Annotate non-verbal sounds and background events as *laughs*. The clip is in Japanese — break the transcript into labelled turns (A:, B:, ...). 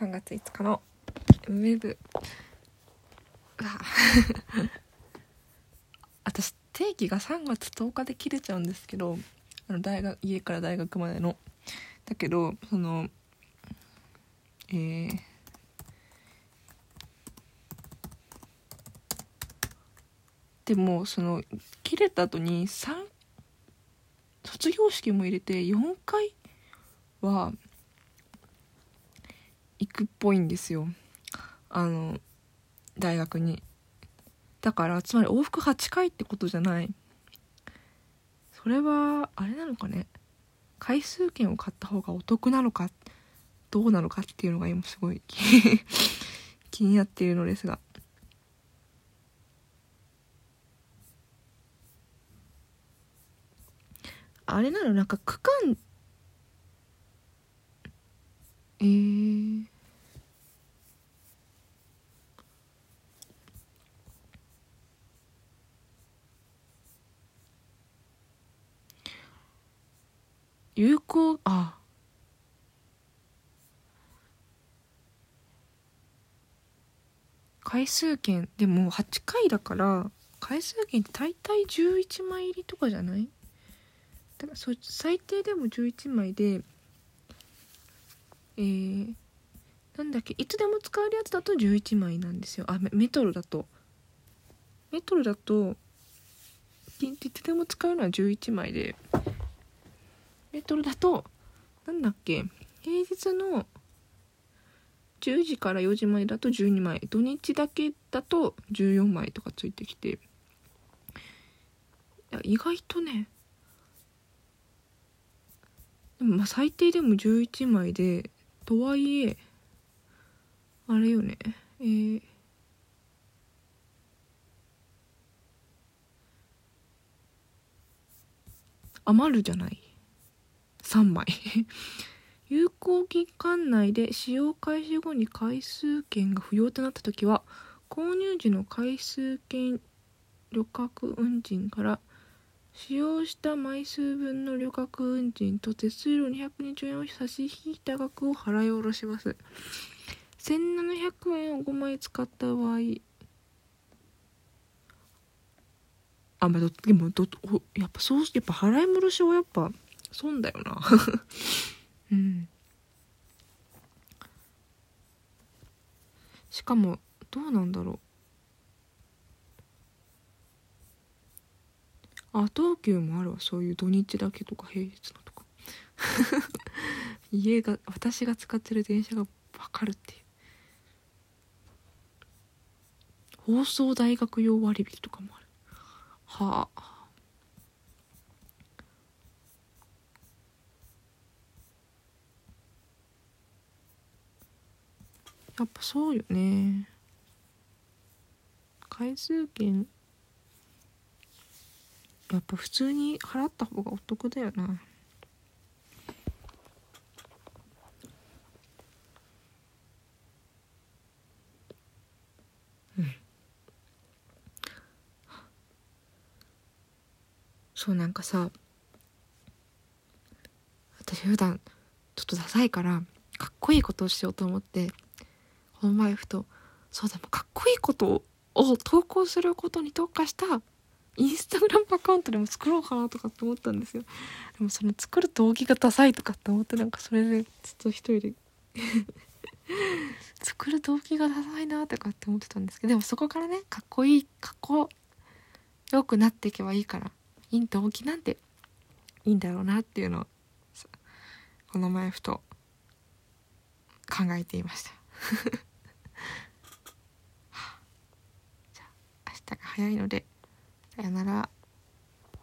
A: 3月5日のウェブうわ。*laughs* 私定期が3月10日で切れちゃうんですけどあの大学家から大学までの。だけどそのえー、でもその切れた後に3卒業式も入れて4回は行くっぽいんですよ。あの大学に。だからつまり往復8回ってことじゃない。それはあれなのかね。回数券を買った方がお得なのかどうなのかっていうのが今すごい *laughs* 気になっているのですが。あれなのなんか区間えー、有効あ。回数券。でも8回だから回数券って大体11枚入りとかじゃない？だからそ最低でも11枚でえー、なんだっけいつでも使えるやつだと11枚なんですよ。あメトロだと。メトロだといつでも使えるのは11枚で。トロだとなんだっけ平日の10時から4時前だと12枚土日だけだと14枚とかついてきていや意外とねでもまあ最低でも11枚でとはいえあれよねえー、余るじゃない？3枚 *laughs* 有効期間内で使用開始後に回数券が不要となった時は購入時の回数券旅客運賃から使用した枚数分の旅客運賃と手数料220円を差し引いた額を払い下ろします。1700円を5枚使った場合、あ、まあど、でもど、やっぱそう、やっぱ払い戻しはやっぱ損だよな。うん。しかも、どうなんだろう。あ東急もあるわそういう土日だけとか平日のとか *laughs* 家が私が使ってる電車が分かるっていう放送大学用割引とかもあるはあやっぱそうよね。回数券やっぱ普通に払った方がお得だよな。うん。そうなんかさ私普段ちょっとダサいからかっこいいことをしようと思ってこの前ふとそうだもかっこいいことを投稿することに特化したインスタグラムアカウントでも作ろうかなとかって思ったんですよ。でもその作る動機がダサいとかって思ってなんかそれでずっと一人で *laughs* 作る動機がダサいなとかって思ってたんですけどでもそこからねかっこいいかっこよくなっていけばいいからいい動機なんていいんだろうなっていうのをこの前ふと考えていましたじゃあ明日が早いのでさよなら。